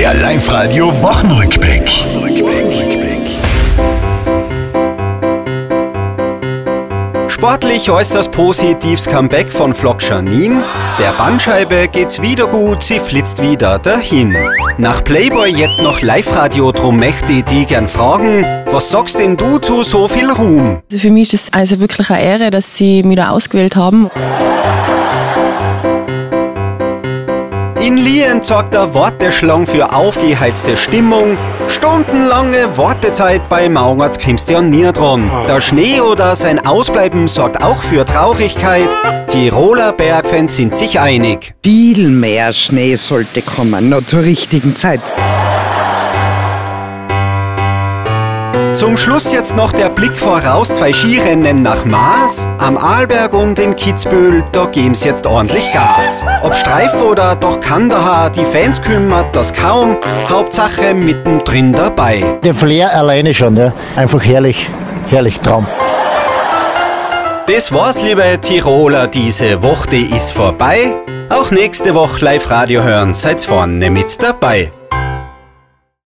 Der Live-Radio Wochenrückblick. Sportlich äußerst positives Comeback von Flock Janine. Der Bandscheibe geht's wieder gut, sie flitzt wieder dahin. Nach Playboy jetzt noch Live-Radio, drum möchte ich die gern fragen, was sagst denn du zu so viel Ruhm? Also für mich ist es also wirklich eine Ehre, dass Sie mich da ausgewählt haben. In Lien sorgt der Worteschlang für aufgeheizte Stimmung. Stundenlange Wartezeit bei Mauerts kommst ja nie dran. Der Schnee oder sein Ausbleiben sorgt auch für Traurigkeit. Tiroler Bergfans sind sich einig. Viel mehr Schnee sollte kommen, noch zur richtigen Zeit. Zum Schluss jetzt noch der Blick voraus, zwei Skirennen nach Maas. Am Arlberg und in Kitzbühel, da geben's jetzt ordentlich Gas. Ob Streif oder doch Kandahar, die Fans kümmert das kaum. Hauptsache mittendrin dabei. Der Flair alleine schon, ja. Einfach herrlich, herrlich Traum. Das war's, liebe Tiroler, diese Woche ist vorbei. Auch nächste Woche Live-Radio hören, seid vorne mit dabei.